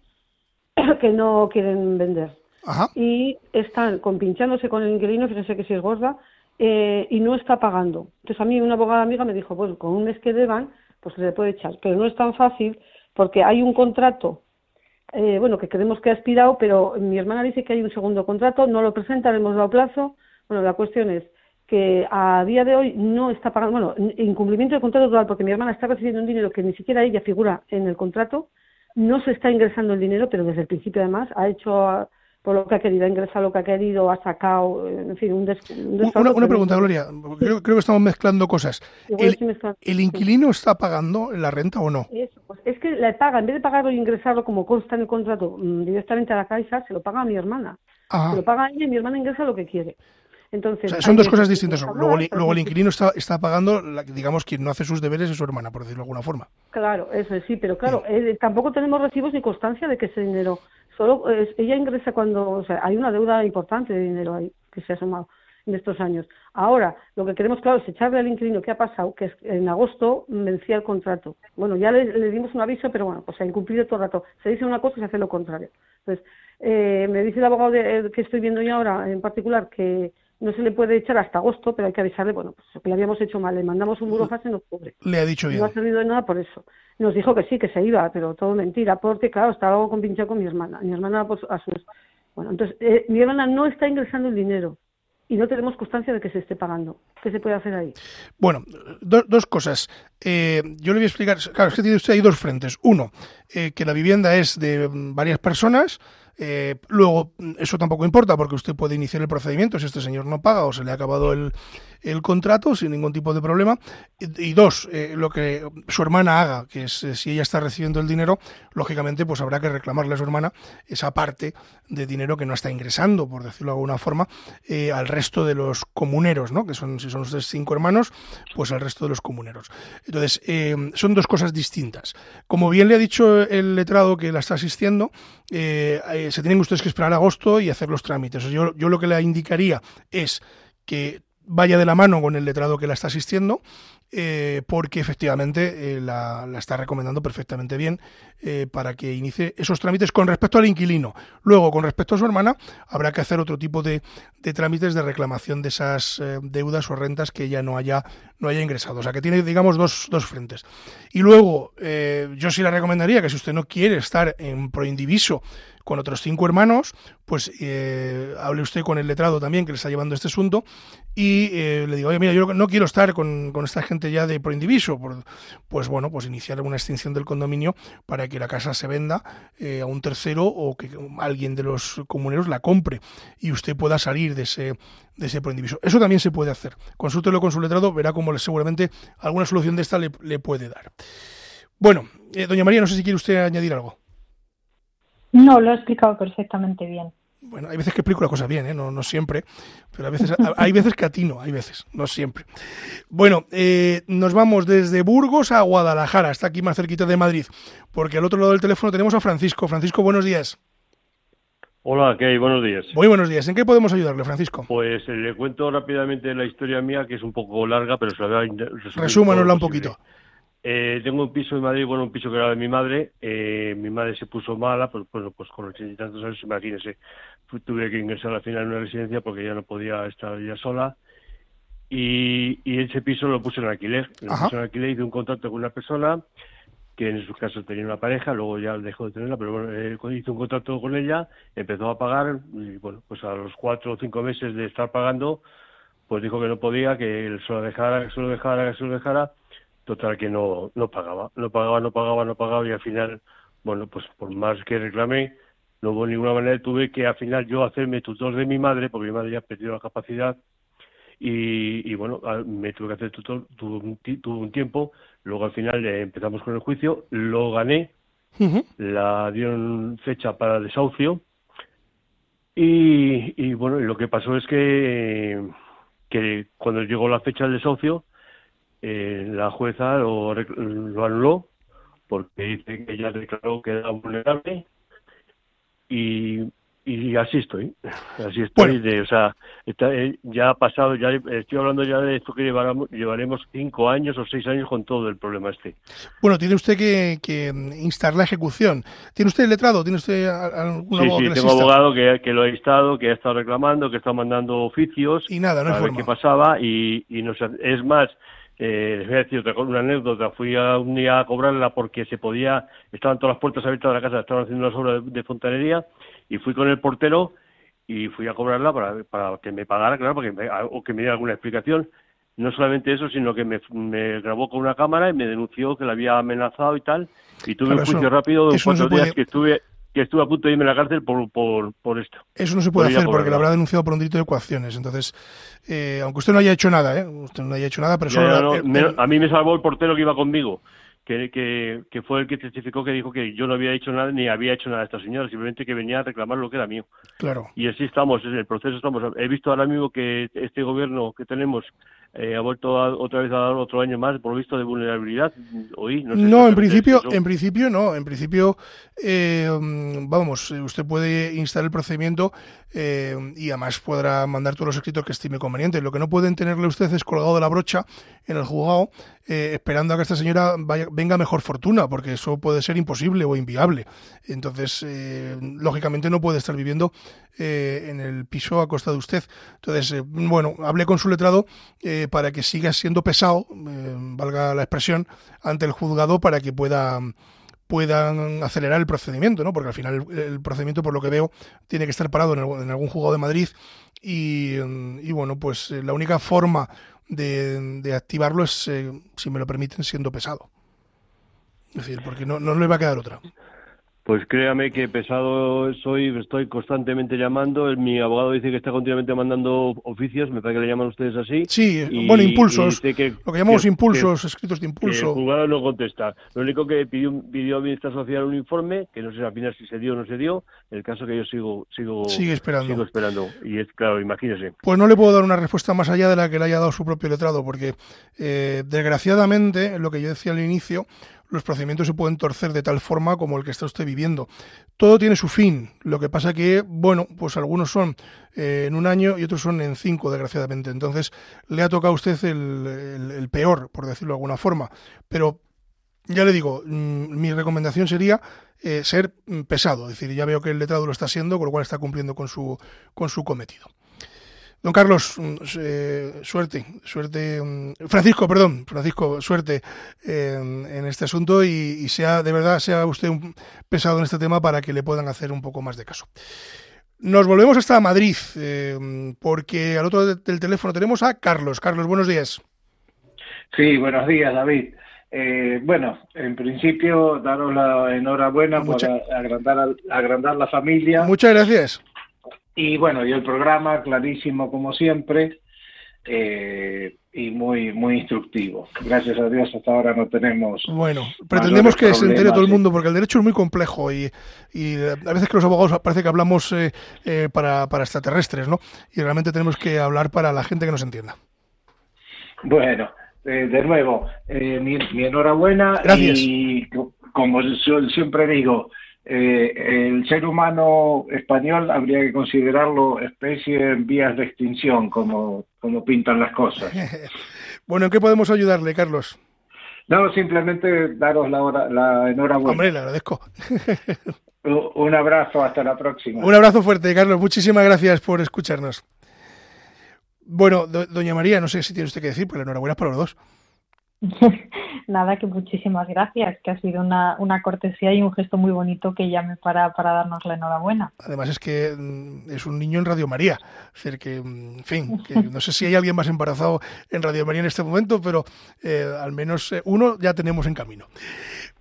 que no quieren vender. Ajá. Y están compinchándose con el inquilino, fíjense que si es gorda, eh, y no está pagando. Entonces a mí una abogada amiga me dijo, pues con un mes que deban, pues se le puede echar. Pero no es tan fácil porque hay un contrato, eh, bueno, que creemos que ha expirado, pero mi hermana dice que hay un segundo contrato, no lo presenta, le hemos dado plazo. Bueno, la cuestión es que a día de hoy no está pagando, bueno, incumplimiento de contrato total, porque mi hermana está recibiendo un dinero que ni siquiera ella figura en el contrato, no se está ingresando el dinero, pero desde el principio además ha hecho por lo que ha querido, ha ingresado lo que ha querido, ha sacado, en fin, un, des, Una, una pregunta, Gloria, creo, creo, que estamos mezclando cosas. El, ¿El, inquilino está pagando la renta o no? Eso, pues es que le paga, en vez de pagarlo y ingresarlo como consta en el contrato mm, directamente a la Caixa, se lo paga a mi hermana. Ajá. Se lo paga a ella y mi hermana ingresa lo que quiere. Entonces, o sea, son dos cosas distintas. Luego, luego el inquilino está, está pagando, digamos, quien no hace sus deberes es su hermana, por decirlo de alguna forma. Claro, eso sí, pero claro, eh, tampoco tenemos recibos ni constancia de que ese dinero solo eh, ella ingresa cuando, o sea, hay una deuda importante de dinero ahí que se ha sumado en estos años. Ahora, lo que queremos, claro, es echarle al inquilino qué ha pasado, que en agosto vencía el contrato. Bueno, ya le, dimos un aviso, pero bueno, pues ha incumplido todo el rato. Se dice una cosa y se hace lo contrario. Entonces, eh, me dice el abogado de, que estoy viendo yo ahora, en particular, que no se le puede echar hasta agosto, pero hay que avisarle, bueno, pues que le habíamos hecho mal, le mandamos un burofax en octubre. Le ha dicho bien. No ha servido de nada por eso. Nos dijo que sí, que se iba, pero todo mentira, porque claro, estaba algo compinchado con mi hermana. Mi hermana pues, a sus... Bueno, entonces, eh, mi hermana no está ingresando el dinero y no tenemos constancia de que se esté pagando. ¿Qué se puede hacer ahí? Bueno, do, dos cosas. Eh, yo le voy a explicar, claro, es que tiene usted ahí dos frentes. Uno, eh, que la vivienda es de varias personas, Eh, luego, eso tampoco importa porque usted puede iniciar el procedimiento si este señor no paga o se le ha acabado el, el contrato sin ningún tipo de problema. Y, dos, eh, lo que su hermana haga, que es eh, si ella está recibiendo el dinero, lógicamente pues habrá que reclamarle a su hermana esa parte de dinero que no está ingresando, por decirlo de alguna forma, eh, al resto de los comuneros, ¿no? que son, si son ustedes cinco hermanos, pues al resto de los comuneros. Entonces, son dos cosas distintas. Como bien le ha dicho el letrado que la está asistiendo, se tienen ustedes que esperar a agosto y hacer los trámites. Yo, yo lo que le indicaría es que vaya de la mano con el letrado que la está asistiendo, eh, porque efectivamente eh, la, está recomendando perfectamente bien eh, para que inicie esos trámites con respecto al inquilino. Luego, con respecto a su hermana, habrá que hacer otro tipo de, trámites de reclamación de esas deudas o rentas que ella no haya, no haya ingresado. O sea, que tiene, digamos, dos, dos frentes. Y luego, yo sí le recomendaría que si usted no quiere estar en proindiviso con otros cinco hermanos, pues hable usted con el letrado también que le está llevando este asunto y le digo, oye, mira, yo no quiero estar con, esta gente ya de proindiviso, por, pues bueno, pues iniciar una extinción del condominio para que la casa se venda eh, a un tercero o que alguien de los comuneros la compre y usted pueda salir de ese de ese proindiviso. Eso también se puede hacer. Consúltelo con su letrado, verá cómo seguramente alguna solución de esta le, le puede dar. Bueno, doña María, no sé si quiere usted añadir algo. No, lo he explicado perfectamente bien. Bueno, hay veces que explico la cosa bien, ¿eh? no, no siempre, pero a veces, hay veces que atino, hay veces, no siempre. Bueno, eh, nos vamos desde Burgos a Guadalajara, está aquí más cerquita de Madrid, porque al otro lado del teléfono tenemos a Francisco. Francisco, buenos días. Hola, ¿qué hay? Buenos días. Muy buenos días. ¿En qué podemos ayudarle, Francisco? Pues eh, le cuento rápidamente la historia mía, que es un poco larga, pero se la voy a Resúmanosla un poquito. Eh, tengo un piso en Madrid, bueno, un piso que era de mi madre. Eh, mi madre se puso mala, pues, bueno, pues con ochenta y tantos años, imagínese, tuve que ingresar al final en una residencia porque ya no podía estar ya sola. Y, y ese piso lo puse en alquiler. Lo puse en alquiler, hice un contrato con una persona que en su caso tenía una pareja, luego ya dejó de tenerla, pero bueno, eh, hice un contrato con ella, empezó a pagar y bueno, pues a los cuatro o cinco meses de estar pagando, pues dijo que no podía, que él se lo dejara, que se lo dejara, que se lo dejara total que no, no pagaba, no pagaba, no pagaba, no pagaba y al final, bueno, pues por más que reclamé, no hubo ninguna manera, tuve que al final yo hacerme tutor de mi madre, porque mi madre ya perdió la capacidad. Y, bueno, me tuve que hacer tutor, tuve un, tiempo, luego al final empezamos con el juicio, lo gané, la dieron fecha para desahucio. Y, y bueno, lo que pasó es que, que cuando llegó la fecha del desahucio, eh, la jueza lo, lo, anuló porque dice que ella declaró que era vulnerable y, y así estoy, así estoy, de, o sea, eh, ya ha pasado, ya estoy hablando ya de esto que llevaremos cinco años o seis años con todo el problema este. Bueno, tiene usted que, que instar la ejecución. ¿Tiene usted el letrado? ¿Tiene usted algún abogado sí, sí, tengo abogado que, que, lo ha instado, que ha estado reclamando, que está mandando oficios y nada, no a ver qué pasaba y, y nos, es más, eh, les voy a decir otra, una anécdota. Fui a un día a cobrarla porque se podía, estaban todas las puertas abiertas de la casa, estaban haciendo las obras de, fontanería y fui con el portero y fui a cobrarla para, para que me pagara, claro, porque o que me diera alguna explicación. No solamente eso, sino que me, grabó con una cámara y me denunció que la había amenazado y tal. Y tuve un juicio rápido de cuatro días que estuve que estuve a punto de irme a la cárcel por, por, por esto. Eso no se puede hacer porque lo habrá denunciado por un delito de coacciones. Entonces, eh, aunque usted no haya hecho nada, ¿eh? Usted no haya hecho nada, pero A mí me salvó el portero que iba conmigo, que, que, que, fue el que testificó que dijo que yo no había hecho nada ni había hecho nada a esta señora, simplemente que venía a reclamar lo que era mío. Claro. Y así estamos, en el proceso estamos. He visto ahora mismo que este gobierno que tenemos eh, ha vuelto otra vez a dar otro año más, por visto, de vulnerabilidad. Hoy, no, en principio, en principio no. En principio, eh, vamos, usted puede instalar el procedimiento eh, y además podrá mandar todos los escritos que estime conveniente. Lo que no pueden tenerle usted es colgado de la brocha en el juzgado eh, esperando a que esta señora vaya, venga mejor fortuna, porque eso puede ser imposible o inviable. Entonces, eh, lógicamente no puede estar viviendo eh, en el piso a costa de usted. Entonces, bueno, hablé con su letrado para que siga siendo pesado, valga la expresión, ante el juzgado para que pueda puedan acelerar el procedimiento, ¿no? Porque al final el, procedimiento, por lo que veo, tiene que estar parado en, algún juzgado de Madrid y, y, bueno, pues la única forma de, activarlo es, eh, si me lo permiten, siendo pesado. Es decir, porque no, no le va a quedar otra. Pues créame que pesado soy, estoy constantemente llamando. Mi abogado dice que está continuamente mandando oficios, me parece que le llaman ustedes así. Sí, y- bueno, impulsos, que- lo que llamamos que- impulsos, escritos de que el impulso. juzgado no contesta. Lo único que pidió, pidió a Administración Social un informe, que no sé al final si se dio o no se dio. El caso que yo sigo, sigo, Sigue esperando. sigo esperando. Y es claro, imagínese. Pues no le puedo dar una respuesta más allá de la que le haya dado su propio letrado, porque eh, desgraciadamente, lo que yo decía al inicio, los procedimientos se pueden torcer de tal forma como el que está usted viviendo. Todo tiene su fin. Lo que pasa que, bueno, pues algunos son eh, en un año y otros son en cinco, desgraciadamente. Entonces, le ha tocado a usted el, peor, por decirlo de alguna forma. Pero ya le digo, mm, mi recomendación sería eh, ser mm, pesado. Es decir, ya veo que el letrado lo está siendo, con lo cual está cumpliendo con su, con su cometido. Don Carlos, mm, eh, suerte, suerte, mm, Francisco, perdón, Francisco, suerte eh, en, este asunto y, y sea, de verdad, sea usted un pesado en este tema para que le puedan hacer un poco más de caso. Nos volvemos hasta Madrid, eh, porque al otro del teléfono tenemos a Carlos. Carlos, buenos días. Sí, buenos días, David. Eh, bueno, en principio, daros la enhorabuena Mucha- por agrandar la familia. Muchas gracias. Y bueno, y el programa clarísimo como siempre eh, y muy muy instructivo. Gracias a Dios hasta ahora no tenemos Bueno, pretendemos que se entere todo el mundo porque el derecho es muy complejo y, y, eh, a veces que los abogados parece que hablamos eh, eh, para, para extraterrestres, ¿no? Y realmente tenemos que hablar para la gente que nos entienda. Bueno, eh, de nuevo, eh, mi, mi enhorabuena Gracias. y co- como yo siempre digo, eh, el ser humano español habría que considerarlo especie en vías de extinción, como, como pintan las cosas. Bueno, ¿en qué podemos ayudarle, Carlos? No, simplemente daros la, hora- la enhorabuena. Hombre, le agradezco. Un abrazo, hasta la próxima. Un abrazo fuerte, Carlos. Muchísimas gracias por escucharnos. Bueno, do- doña María, no sé si tiene usted que decir, pero la enhorabuena es para los dos. Nada, que muchísimas gracias, que ha sido una, una cortesía y un gesto muy bonito que llame para, para darnos la enhorabuena. Además es que mm, es un niño en Radio María. Es decir, que, mm, en fin, que no sé si hay alguien más embarazado en Radio María en este momento, pero eh, al menos eh, uno ya tenemos en camino.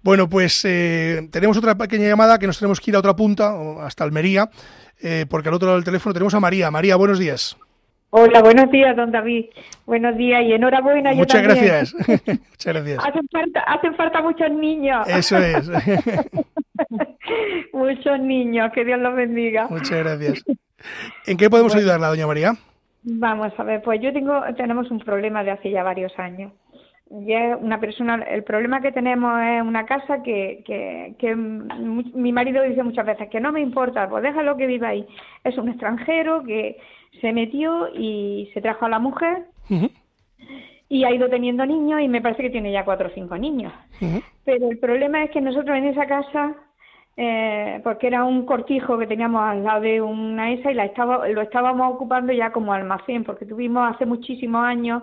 Bueno, pues eh, tenemos otra pequeña llamada que nos tenemos que ir a otra punta, hasta Almería, eh, porque al otro lado del teléfono tenemos a María. María, buenos días. Hola, buenos días, don David. Buenos días y enhorabuena. yo Muchas también. gracias. Muchas gracias. Hacen falta, hacen falta muchos niños. Eso es. muchos niños, que Dios los bendiga. Muchas gracias. ¿En qué podemos Bueno. ayudarla, doña María? Vamos a ver, pues yo tengo, tenemos un problema de hace ya varios años. Ya una persona, el problema que tenemos es una casa que, que, que mi marido dice muchas veces que no me importa, pues déjalo que viva ahí. Es un extranjero que se metió y se trajo a la mujer y ha ido teniendo niños y me parece que tiene ya cuatro o cinco niños. Pero el problema es que nosotros en esa casa, eh, porque era un cortijo que teníamos al lado de una esa y la estaba, lo estábamos ocupando ya como almacén, porque tuvimos hace muchísimos años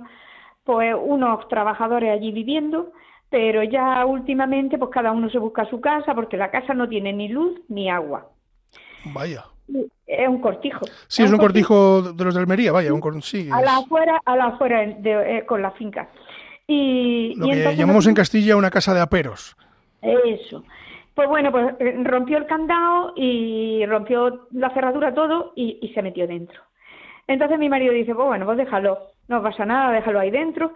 pues unos trabajadores allí viviendo, pero ya últimamente pues cada uno se busca su casa porque la casa no tiene ni luz ni agua. Vaya. Es un cortijo. Sí, es un cortijo de los de Almería, vaya, un cor- sí, A la afuera, a la afuera de- eh, con la finca. Y, lo y que entonces llamamos en nosotros- Castilla una casa de aperos. Eso. Pues bueno, pues eh, rompió el candado y rompió la cerradura todo y, y se metió dentro. Entonces mi marido dice, pues bueno, pues déjalo, no pasa nada, déjalo ahí dentro.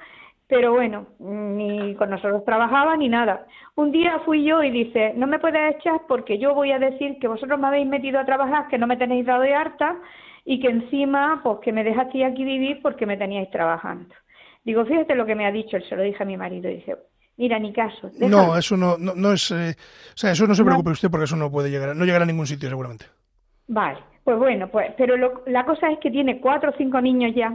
Pero bueno, ni con nosotros trabajaba ni nada. Un día fui yo y dice, no me puedes echar porque yo voy a decir que vosotros me habéis metido a trabajar, que no me tenéis dado de harta y que encima, pues que me dejasteis aquí vivir porque me teníais trabajando. Digo, fíjate lo que me ha dicho, él se lo dije a mi marido. Dice, mira, ni caso. déjalo". No, eso no, no, no es. eh, o sea, eso no se preocupe usted porque eso no puede llegar, no llegará a ningún sitio seguramente. Vale, pues bueno, pues, pero lo- la cosa es que tiene cuatro o cinco niños ya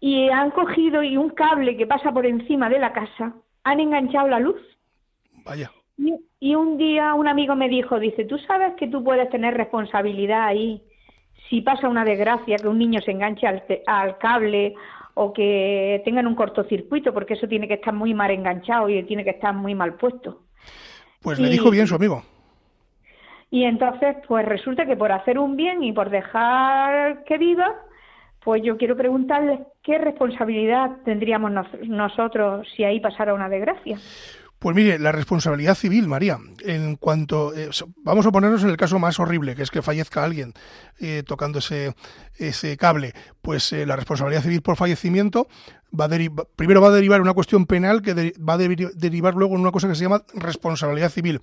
y han cogido y un cable que pasa por encima de la casa, han enganchado la luz. Vaya. Y, y un día un amigo me dijo, dice, ¿tú sabes que tú puedes tener responsabilidad ahí si pasa una desgracia, que un niño se enganche al, al cable o que tengan un cortocircuito, porque eso tiene que estar muy mal enganchado y tiene que estar muy mal puesto? Pues le dijo bien su amigo. Y entonces, pues resulta que por hacer un bien y por dejar que viva, pues yo quiero preguntarles qué responsabilidad tendríamos nos- nosotros si ahí pasara una desgracia. Pues mire, la responsabilidad civil, María, en cuanto eh, vamos a ponernos en el caso más horrible, que es que fallezca alguien eh, tocando ese, ese cable, pues eh, la responsabilidad civil por fallecimiento va a primero va a derivar una cuestión penal que va a derivar luego en una cosa que se llama responsabilidad civil,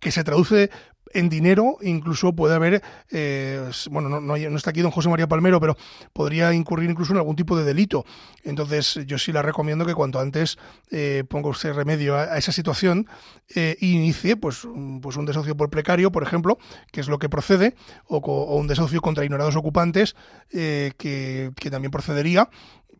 que se traduce en dinero, incluso puede haber, eh, bueno, no, está aquí don José María Palmero, pero podría incurrir incluso en algún tipo de delito. Entonces, yo sí la recomiendo que cuanto antes eh, ponga usted remedio a, esa situación eh, inicie pues, un, pues un desahucio por precario, por ejemplo, que es lo que procede, o, un desahucio contra ignorados ocupantes, que, que también procedería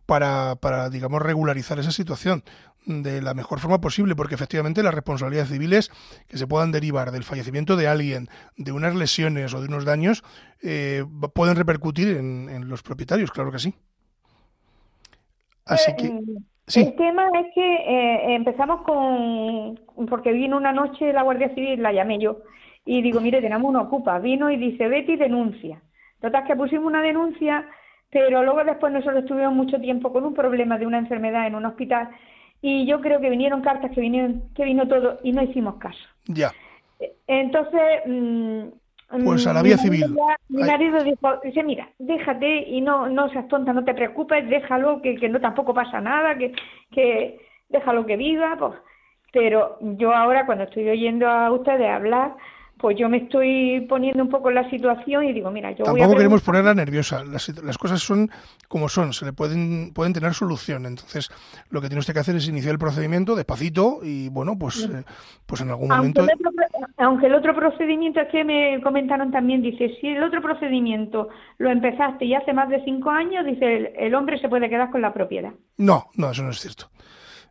para, para, digamos, regularizar esa situación de la mejor forma posible, porque efectivamente las responsabilidades civiles que se puedan derivar del fallecimiento de alguien, de unas lesiones o de unos daños, eh, pueden repercutir en, los propietarios, claro que sí. Así que. Eh, el tema es que eh, empezamos con. Porque vino una noche la Guardia Civil, la llamé yo, y digo, mire, tenemos una ocupa. Vino y dice, Betty, denuncia. Total, que pusimos una denuncia, pero luego después nosotros estuvimos mucho tiempo con un problema de una enfermedad en un hospital y yo creo que vinieron cartas que vinieron que vino todo y no hicimos caso. Ya. Entonces, mm, pues a la vía civil. mi marido dijo, dice, mira, déjate y no no seas tonta, no te preocupes, déjalo, que, que no tampoco pasa nada, que, que déjalo que viva, pues. Pero yo ahora cuando estoy oyendo a ustedes hablar, pues yo me estoy poniendo un poco en la situación y digo, mira, yo Tampoco voy a queremos ponerla nerviosa. Las, las, cosas son como son, se le pueden pueden tener solución. Entonces, lo que tiene usted que hacer es iniciar el procedimiento despacito y bueno, pues eh, pues en algún aunque momento el otro, aunque el otro procedimiento es que me comentaron también dice, si el otro procedimiento lo empezaste y hace más de cinco años, dice el hombre se puede quedar con la propiedad. No, no, eso no es cierto.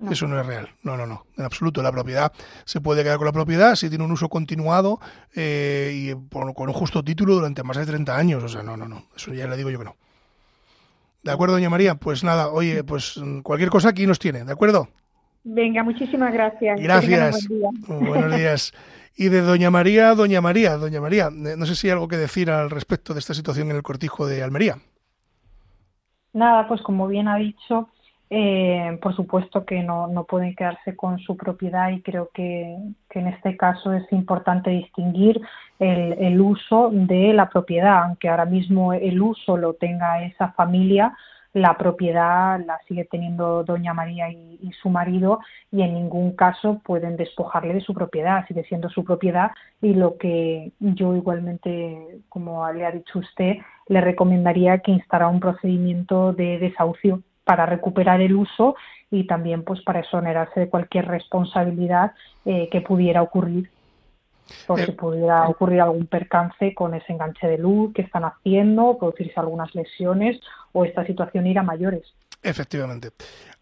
Eso no es real. No, no, no. En absoluto. La propiedad se puede quedar con la propiedad si tiene un uso continuado eh, y con un justo título durante más de 30 años. O sea, no, no, no. Eso ya le digo yo que no. ¿De acuerdo, doña María? Pues nada, oye, pues cualquier cosa aquí nos tiene, ¿de acuerdo? Venga, muchísimas gracias. Gracias. Buenos días. Y de Doña María, Doña María, Doña María, eh, no sé si hay algo que decir al respecto de esta situación en el cortijo de Almería. Nada, pues como bien ha dicho, eh, por supuesto que no, no, pueden quedarse con su propiedad y creo que, en este caso es importante distinguir el, el, uso de la propiedad, aunque ahora mismo el uso lo tenga esa familia, la propiedad la sigue teniendo doña María y, y, su marido y en ningún caso pueden despojarle de su propiedad, sigue siendo su propiedad y lo que yo igualmente, como le ha dicho usted, le recomendaría que instara un procedimiento de desahucio para recuperar el uso y también pues para exonerarse de cualquier responsabilidad eh, que pudiera ocurrir por si eh, pudiera ocurrir algún percance con ese enganche de luz que están haciendo, producirse algunas lesiones o esta situación ir a mayores. Efectivamente.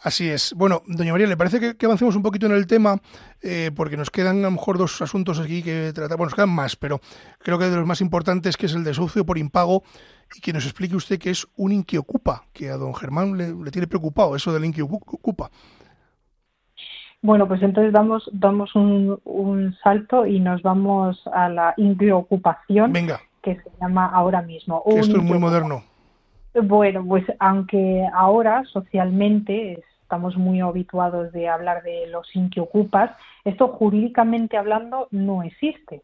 Así es. Bueno, doña María, ¿le parece que, avancemos un poquito en el tema? Eh, porque nos quedan a lo mejor dos asuntos aquí que tratar. Bueno, nos quedan más, pero creo que de los más importantes que es el desahucio por impago y que nos explique usted qué es un inquiocupa, que a don Germán le, tiene preocupado eso del inquiocupa. Bueno, pues entonces damos, damos un, un salto y nos vamos a la inquiocupación, Venga. que se llama ahora mismo. Esto es muy moderno. Bueno, pues aunque ahora socialmente estamos muy habituados de hablar de los inquiocupas, esto jurídicamente hablando no existe.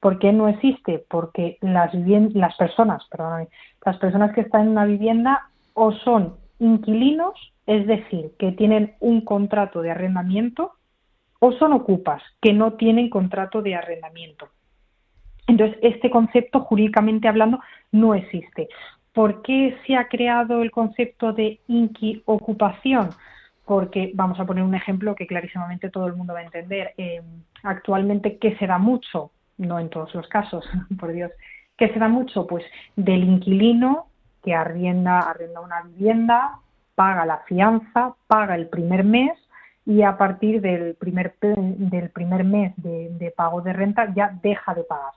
¿Por qué no existe? Porque las, las personas, perdón, las personas que están en una vivienda o son inquilinos, es decir, que tienen un contrato de arrendamiento, o son ocupas, que no tienen contrato de arrendamiento. Entonces, este concepto, jurídicamente hablando, no existe. ¿Por qué se ha creado el concepto de inquiocupación? Porque vamos a poner un ejemplo que clarísimamente todo el mundo va a entender. Eh, actualmente, ¿qué se da mucho? No en todos los casos, por Dios. ¿Qué se da mucho? Pues del inquilino que arrienda, arrienda una vivienda, paga la fianza, paga el primer mes y a partir del primer, del primer mes de pago de renta ya deja de pagar.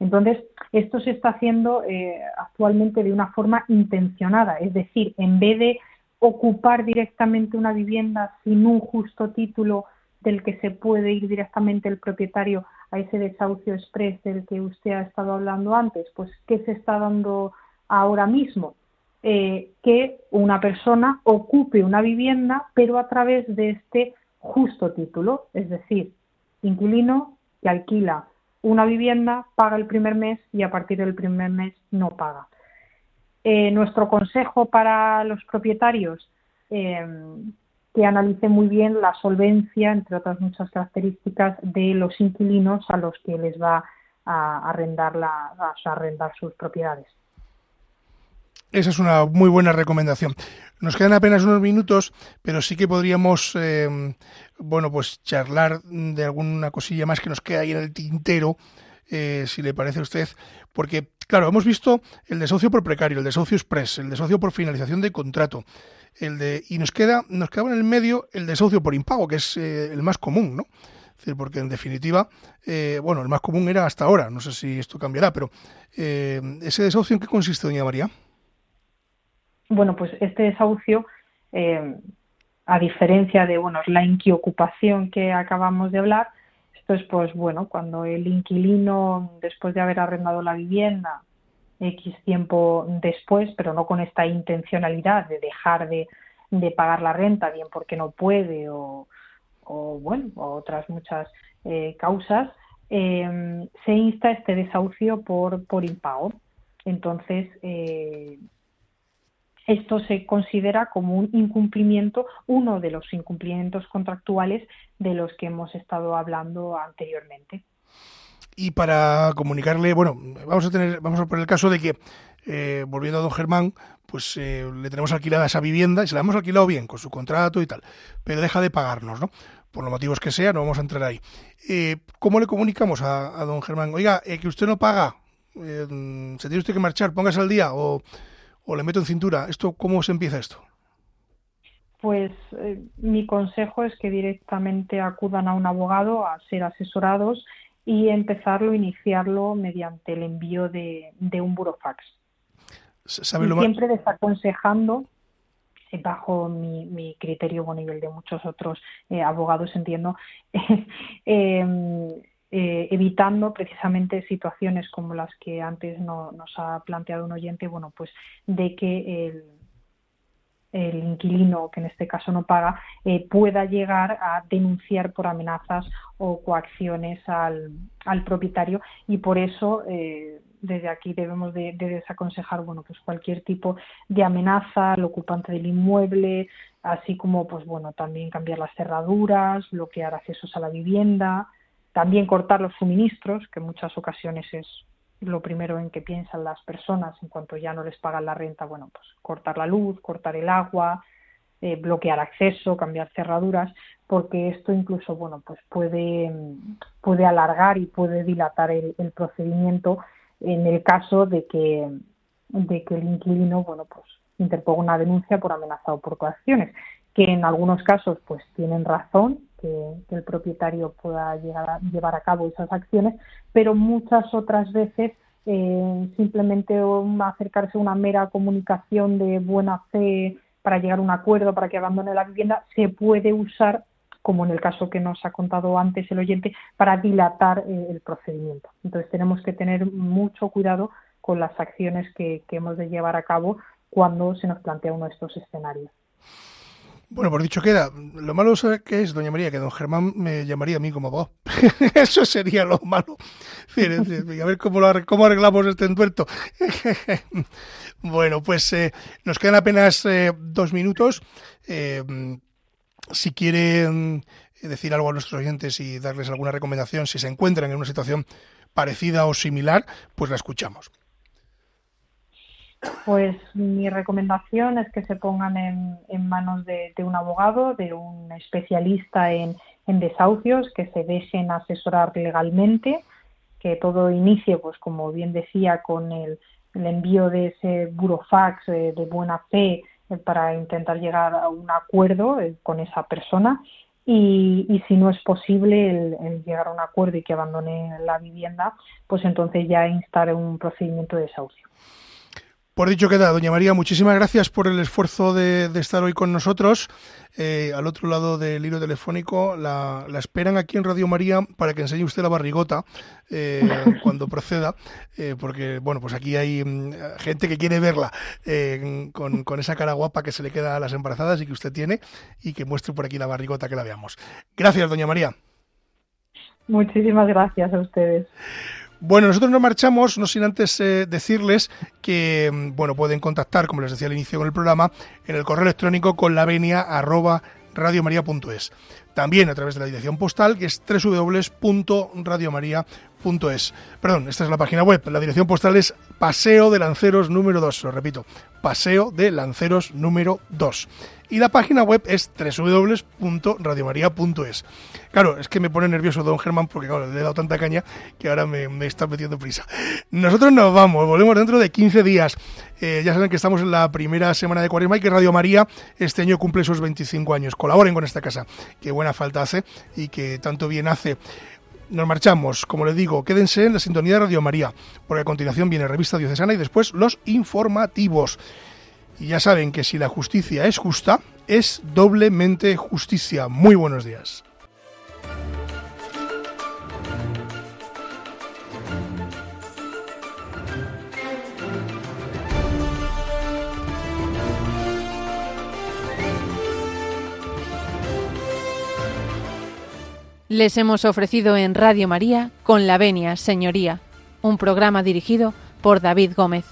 Entonces, esto se está haciendo eh, actualmente de una forma intencionada, es decir, en vez de ocupar directamente una vivienda sin un justo título del que se puede ir directamente el propietario a ese desahucio express del que usted ha estado hablando antes, pues ¿qué se está dando ahora mismo? Eh, que una persona ocupe una vivienda, pero a través de este justo título, es decir, inquilino que alquila una vivienda, paga el primer mes y a partir del primer mes no paga. Eh, nuestro consejo para los propietarios, eh, que analicen muy bien la solvencia, entre otras muchas características, de los inquilinos a los que les va a arrendar, la, a arrendar sus propiedades. Esa es una muy buena recomendación. Nos quedan apenas unos minutos, pero sí que podríamos, eh, bueno, pues charlar de alguna cosilla más que nos queda ahí en el tintero, eh, si le parece a usted, porque, claro, hemos visto el desahucio por precario, el desahucio express, el desahucio por finalización de contrato, el de y nos queda, nos quedaba en el medio el desahucio por impago, que es eh, el más común, ¿no? porque en definitiva, bueno, el más común era hasta ahora, no sé si esto cambiará, pero ese desahucio en qué consiste, doña María? Bueno, pues este desahucio, eh, a diferencia de bueno, la inquiocupación que acabamos de hablar, esto es pues bueno, cuando el inquilino, después de haber arrendado la vivienda, X tiempo después, pero no con esta intencionalidad de dejar de, pagar la renta, bien porque no puede o, bueno, otras muchas eh, causas, eh, se insta este desahucio por, por impago. Entonces, eh, esto se considera como un incumplimiento, uno de los incumplimientos contractuales de los que hemos estado hablando anteriormente. Y para comunicarle, bueno, vamos a tener, vamos a poner el caso de que, eh, volviendo a don Germán, pues eh, le tenemos alquilada esa vivienda y se la hemos alquilado bien con su contrato y tal, pero deja de pagarnos, ¿no? Por los motivos que sea, no vamos a entrar ahí. Eh, ¿Cómo le comunicamos a, don Germán? Oiga, que usted no paga, se tiene usted que marchar, póngase al día o o le meto en cintura? ¿Esto cómo se empieza esto? Pues eh, mi consejo es que directamente acudan a un abogado a ser asesorados y empezarlo, iniciarlo mediante el envío de, un burofax. siempre desaconsejando, eh, bajo mi, criterio bueno, y el de muchos otros eh, abogados, entiendo, eh, evitando precisamente situaciones como las que antes no, nos ha planteado un oyente, bueno, pues de que el, inquilino, que en este caso no paga, eh, pueda llegar a denunciar por amenazas o coacciones al, al propietario. Y por eso eh, desde aquí debemos de, de, desaconsejar bueno pues cualquier tipo de amenaza al ocupante del inmueble así como pues bueno también cambiar las cerraduras bloquear accesos a la vivienda también cortar los suministros, que en muchas ocasiones es lo primero en que piensan las personas en cuanto ya no les pagan la renta, bueno, pues cortar la luz, cortar el agua, eh, bloquear acceso, cambiar cerraduras, porque esto incluso, bueno, pues puede, puede alargar y puede dilatar el, procedimiento en el caso de que, de que el inquilino, bueno, pues interponga una denuncia por amenaza o por coacciones, que en algunos casos pues tienen razón que, el propietario pueda llegar a llevar a cabo esas acciones, pero muchas otras veces eh, simplemente acercarse a una mera comunicación de buena fe para llegar a un acuerdo para que abandone la vivienda se puede usar como en el caso que nos ha contado antes el oyente, para dilatar eh, el procedimiento. Entonces tenemos que tener mucho cuidado con las acciones que, que hemos de llevar a cabo cuando se nos plantea uno de estos escenarios. Bueno, por dicho queda, lo malo que es, doña María, que don Germán me llamaría a mí como vos. Eso sería lo malo. A ver cómo, lo, cómo arreglamos este entuerto. bueno, pues eh, nos quedan apenas eh, dos minutos. Eh, si quieren decir algo a nuestros oyentes y darles alguna recomendación, si se encuentran en una situación parecida o similar, pues la escuchamos. Pues mi recomendación es que se pongan en, manos de, un abogado, de un especialista en, desahucios, que se dejen asesorar legalmente, que todo inicie, pues como bien decía, con el, envío de ese burofax eh, de buena fe eh, para intentar llegar a un acuerdo eh, con esa persona y, y, si no es posible el, llegar a un acuerdo y que abandone la vivienda, pues entonces ya instar un procedimiento de desahucio. Por dicho queda, doña María, muchísimas gracias por el esfuerzo de, estar hoy con nosotros. Eh, al otro lado del hilo telefónico, la, esperan aquí en Radio María para que enseñe usted la barrigota eh, cuando proceda, eh, porque bueno, pues aquí hay mm, gente que quiere verla con, con, esa cara guapa que se le queda a las embarazadas y que usted tiene, y que muestre por aquí la barrigota que la veamos. Gracias, doña María. Muchísimas gracias a ustedes. Bueno, nosotros nos marchamos, no sin antes eh, decirles que mm, bueno pueden contactar, como les decía al inicio del programa, en el correo electrónico con la venia arroba. También a través de la dirección postal que es www.radiomaria.es. Perdón, esta es la página web. La dirección postal es Paseo de Lanceros número 2. Lo repito, Paseo de Lanceros número 2 y la página web es www.radiomaria.es. Claro, es que me pone nervioso don Germán porque le he dado tanta caña que ahora me, está metiendo prisa. Nosotros nos vamos, volvemos dentro de 15 días. Eh, ya saben que estamos en la primera semana de Cuaresma y que Radio María este año cumple sus 25 años. Colaboren con esta casa, que buena falta hace y que tanto bien hace. Nos marchamos, como les digo, quédense en la sintonía de Radio María, porque a continuación viene Revista Diocesana y después los informativos. Y ya saben que si la justicia es justa, es doblemente justicia. Muy buenos días. Les hemos ofrecido en Radio María con la Venia, Señoría, un programa dirigido por David Gómez.